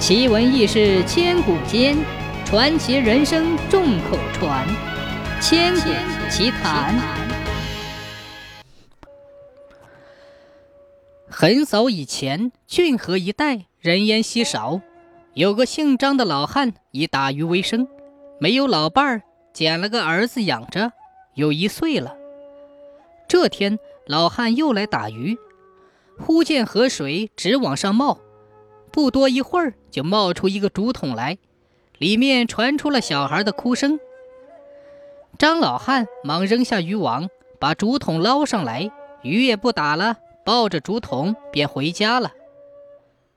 奇闻异事千古间，传奇人生众口传。千古奇谈。很早以前，浚河一带人烟稀少，有个姓张的老汉以打鱼为生，没有老伴儿，捡了个儿子养着，有一岁了。这天，老汉又来打鱼，忽见河水直往上冒。不多一会儿，就冒出一个竹筒来，里面传出了小孩的哭声。张老汉忙扔下渔网，把竹筒捞上来，鱼也不打了，抱着竹筒便回家了。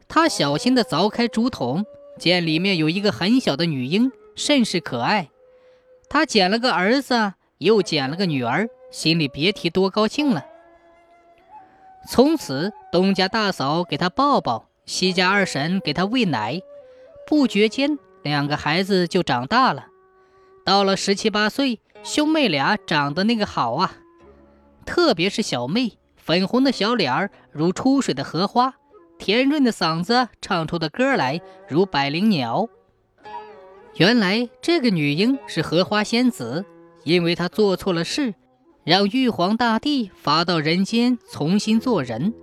他小心地凿开竹筒，见里面有一个很小的女婴，甚是可爱。他捡了个儿子，又捡了个女儿，心里别提多高兴了。从此，东家大嫂给他抱抱。西家二婶给他喂奶，不觉间两个孩子就长大了。到了十七八岁，兄妹俩长得那个好啊！特别是小妹，粉红的小脸儿如出水的荷花，甜润的嗓子唱出的歌来如百灵鸟。原来这个女婴是荷花仙子，因为她做错了事，让玉皇大帝罚到人间重新做人。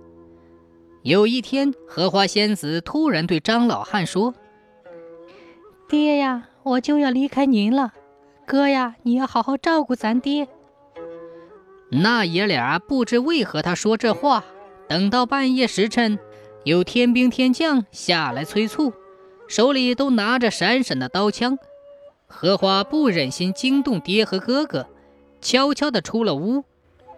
有一天，荷花仙子突然对张老汉说：“爹呀，我就要离开您了。哥呀，你要好好照顾咱爹。”那爷俩不知为何他说这话。等到半夜时辰，有天兵天将下来催促，手里都拿着闪闪的刀枪。荷花不忍心惊动爹和哥哥，悄悄地出了屋，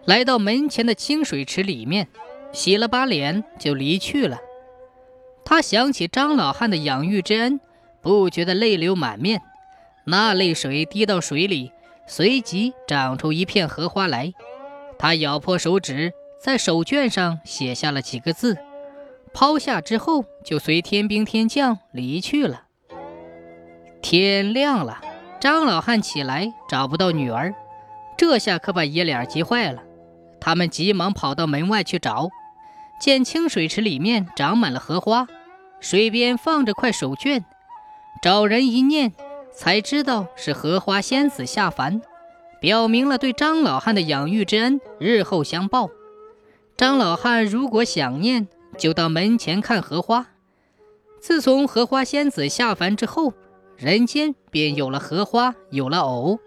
来到门前的清水池里面。洗了把脸就离去了。他想起张老汉的养育之恩，不觉得泪流满面。那泪水滴到水里，随即长出一片荷花来。他咬破手指，在手绢上写下了几个字，抛下之后就随天兵天将离去了。天亮了，张老汉起来找不到女儿，这下可把爷俩急坏了。他们急忙跑到门外去找。见清水池里面长满了荷花，水边放着块手绢，找人一念，才知道是荷花仙子下凡，表明了对张老汉的养育之恩日后相报。张老汉如果想念，就到门前看荷花。自从荷花仙子下凡之后，人间便有了荷花，有了藕。